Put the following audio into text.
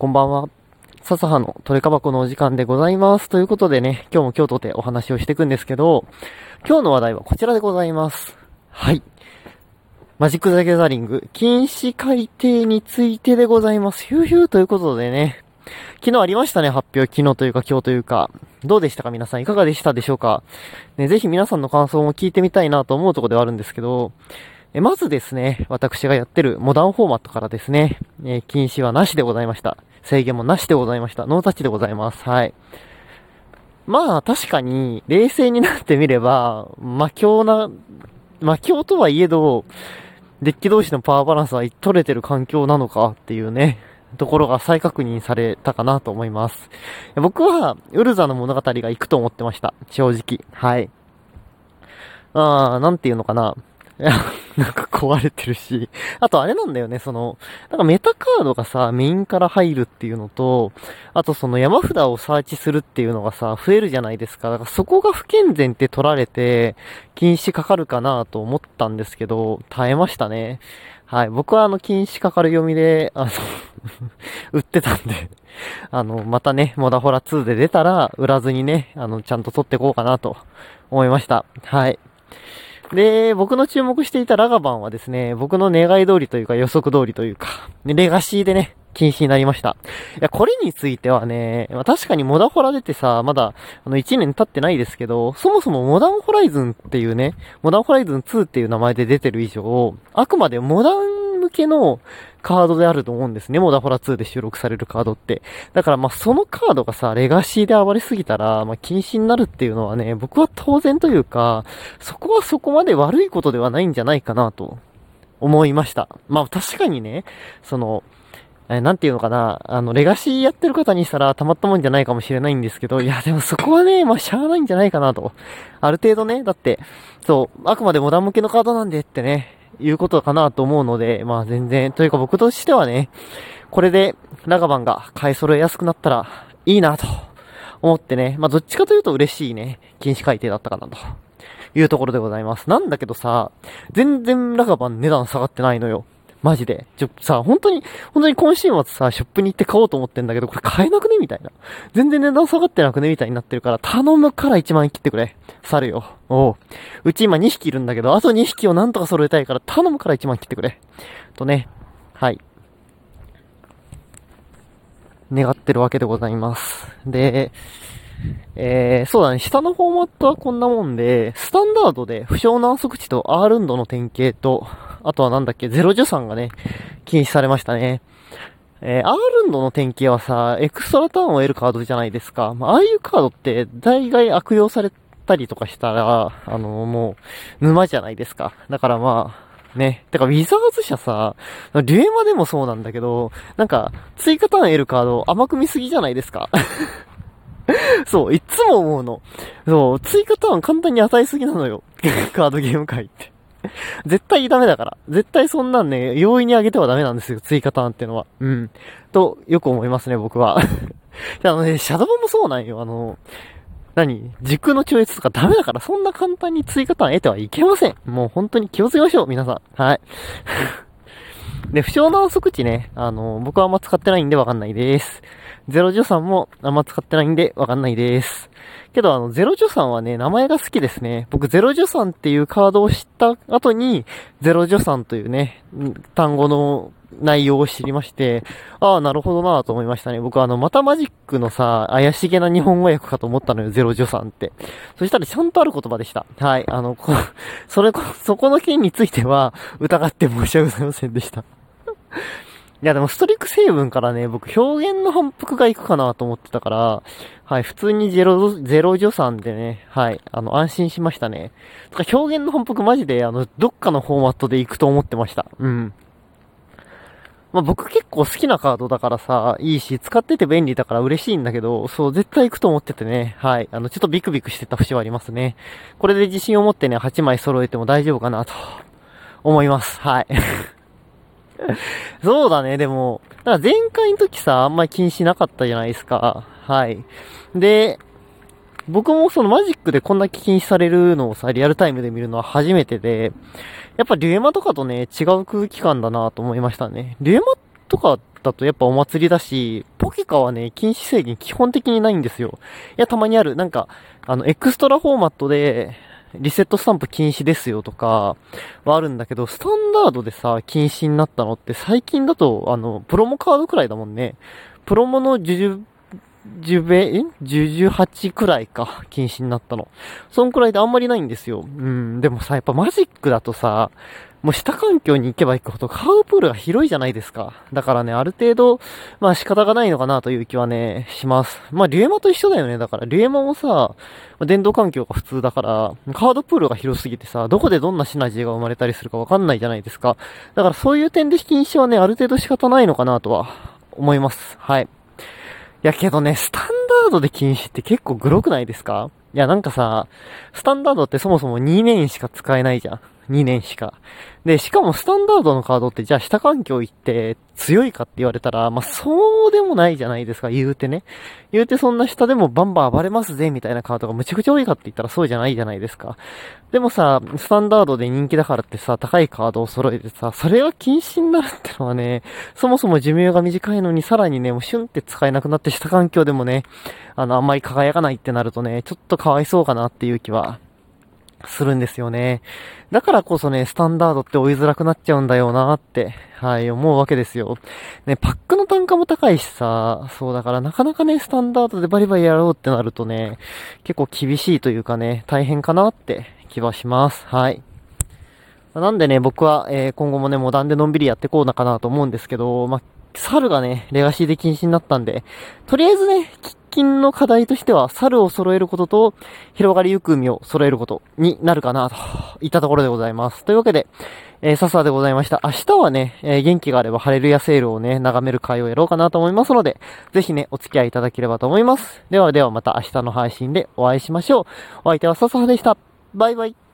こんばんは。笹葉のトレカ箱のお時間でございます。ということでね、今日も京都でお話をしていくんですけど、今日の話題はこちらでございます。はい。マジック・ザ・ギャザリング、禁止改定についてでございます。ヒューヒューということでね、昨日ありましたね、発表。昨日というか今日というか。どうでしたか皆さん？いかがでしたでしょうか？ね、ぜひ皆さんの感想も聞いてみたいなと思うとこではあるんですけど、えまずですね、私がやってるモダンフォーマットからですね、え禁止はなしでございました。制限もなしでございました。ノータッチでございます。はい。まあ、確かに、冷静になってみれば、魔境な、魔境とはいえど、デッキ同士のパワーバランスは取れてる環境なのかっていうね、ところが再確認されたかなと思います。僕は、ウルザの物語が行くと思ってました。正直。はい。あー、なんていうのかな。なんか壊れてるし。あとあれなんだよね、その、なんかメタカードがさ、メインから入るっていうのと、あとその山札をサーチするっていうのがさ、増えるじゃないですか。だからそこが不健全って取られて、禁止かかるかなと思ったんですけど、耐えましたね。はい。僕はあの、禁止かかる読みで、あの 売ってたんであの、またね、モダホラ2で出たら、売らずにね、あの、ちゃんと取っていこうかなと思いました。はい。で、僕の注目していたラガバンはですね、僕の願い通りというか予測通りというか、レガシーでね、禁止になりました。いや、これについてはね、まあ、確かにモダホラ出てさ、まだ、あの、1年経ってないですけど、そもそもモダンホライズンっていうね、モダンホライズン2っていう名前で出てる以上、あくまでモダン向けのカードであると思うんですね。モダホラ2で収録されるカードって。だからまあそのカードがさ、レガシーで暴れすぎたら、まあ禁止になるっていうのはね、僕は当然というか、そこはそこまで悪いことではないんじゃないかなと思いました。まあ確かにね、その、えなんていうのかな、あの、レガシーやってる方にしたらたまったもんじゃないかもしれないんですけど、いや、でもそこはね、まあ、しゃあないんじゃないかなと。ある程度ね、だって、そう、あくまでモダン向けのカードなんでってね、いうことかなと思うので、まあ全然、というか僕としてはね、これで、ラガバンが買い揃えやすくなったらいいなと思ってね、まあどっちかというと嬉しいね、禁止改定だったかなというところでございます。なんだけどさ、全然ラガバン値段下がってないのよ。マジで。ちょ、さ、本当に、本当に今週末さ、ショップに行って買おうと思ってんだけど、これ買えなくねみたいな。全然値段下がってなくねみたいになってるから、頼むから1万円切ってくれ。猿よ。おう。うち今2匹いるんだけど、あと2匹をなんとか揃えたいから、頼むから1万切ってくれ。とね。はい。願ってるわけでございます。で、えー、そうだね、下のフォーマットはこんなもんで、スタンダードで不詳な測値と R ンドの典型と、あとはなんだっけ、ゼロジュさんがね、禁止されましたね。えー、アールンドの典型はさ、エクストラターンを得るカードじゃないですか。まあ、ああいうカードって大概悪用されたりとかしたら、あの、もう、沼じゃないですか。だからまあ、ね。てか、ウィザーズ社さ、デュエマでもそうなんだけど、なんか、追加ターン得るカード甘く見すぎじゃないですか。そう、いつも思うの。そう、追加ターン簡単に与えすぎなのよ。カードゲーム界って。絶対ダメだから。絶対そんなんね、容易に上げてはダメなんですよ、追加ターンってのは。うん。と、よく思いますね、僕は。あのね、シャドウもそうなんよ、あの、何？軸の超越とかダメだから、そんな簡単に追加ターン得てはいけません。もう本当に気をつけましょう、皆さん。はい。で、不詳な測値ね、あの、僕はあんま使ってないんでわかんないです。ゼロジョさんもあんま使ってないんでわかんないです。けどあの、ゼロジョさんはね、名前が好きですね。僕、ゼロジョさんっていうカードを知った後に、ゼロジョさんというね、単語の内容を知りまして、ああ、なるほどなと思いましたね。僕あの、またマジックのさ、怪しげな日本語訳かと思ったのよ、ゼロジョさんって。そしたらちゃんとある言葉でした。はい。あの、こ、それこ、そこの件については、疑って申し訳ございませんでした。いやでもストリック成分からね、僕表現の反復がいくかなと思ってたから、はい、普通にゼロ、ゼロ助産でね、はい、あの、安心しましたね。とか表現の反復マジで、あの、どっかのフォーマットで行くと思ってました。うん。まあ、僕結構好きなカードだからさ、いいし、使ってて便利だから嬉しいんだけど、そう、絶対行くと思っててね、はい。あの、ちょっとビクビクしてた節はありますね。これで自信を持ってね、8枚揃えても大丈夫かなと、思います。はい。そうだね、でも、だから前回の時さ、あんまり気にしなかったじゃないですか。はい。で、僕もそのマジックでこんな気にされるのをさ、リアルタイムで見るのは初めてで、やっぱリュエマとかとね、違う空気感だなと思いましたね。リュエマとかだとやっぱお祭りだし、ポケカはね、禁止制限基本的にないんですよ。いや、たまにある。なんか、あの、エクストラフォーマットで、リセットスタンプ禁止ですよとか、はあるんだけど、スタンダードでさ、禁止になったのって最近だと、あの、プロモカードくらいだもんね。プロモのジュジュ、ジュベ、え？ジュジュ8くらいか、禁止になったの。そんくらいであんまりないんですよ。うん、でもさ、やっぱマジックだとさ、もう下環境に行けば行くほどカープールが広いじゃないですか。だからね、ある程度、まあ仕方がないのかなという気はね、します。まあリュエマと一緒だよね。だから、リュエマもさ、電動環境が普通だから、カードプールが広すぎてさ、どこでどんなシナジーが生まれたりするかわかんないじゃないですか。だからそういう点で禁止はね、ある程度仕方ないのかなとは思います。はい。いやけどね、スタンダードで禁止って結構グロくないですか？いやなんかさ、スタンダードってそもそも2年しか使えないじゃん。2年しか。で、しかもスタンダードのカードってじゃあ下環境行って強いかって言われたら、まあ、そうでもないじゃないですか、言うてね。言うてそんな下でもバンバン暴れますぜ、みたいなカードがむちゃくちゃ多いかって言ったらそうじゃないじゃないですか。でもさ、スタンダードで人気だからってさ、高いカードを揃えてさ、それが禁止になるってのはね、そもそも寿命が短いのにさらにね、もうシュンって使えなくなって下環境でもね、あの、あんまり輝かないってなるとね、ちょっとかわいそうかなっていう気はするんですよね。だからこそね、スタンダードって追いづらくなっちゃうんだよなって、はい、思うわけですよ。ね、パックの単価も高いしさ、そうだからなかなかね、スタンダードでバリバリやろうってなるとね、結構厳しいというかね、大変かなって気はします。はい。なんでね、僕は、えー、今後もね、モダンでのんびりやってこうなかなと思うんですけど、まあ、猿がね、レガシーで禁止になったんで、とりあえずね、近の課題としては、猿を揃えることと、広がりゆく海を揃えることになるかな、といったところでございます。というわけで、えー、笹でございました。明日はね、えー、元気があればハレルヤセールをね、眺める会をやろうかなと思いますので、ぜひね、お付き合いいただければと思います。ではではまた明日の配信でお会いしましょう。お相手は笹でした。バイバイ。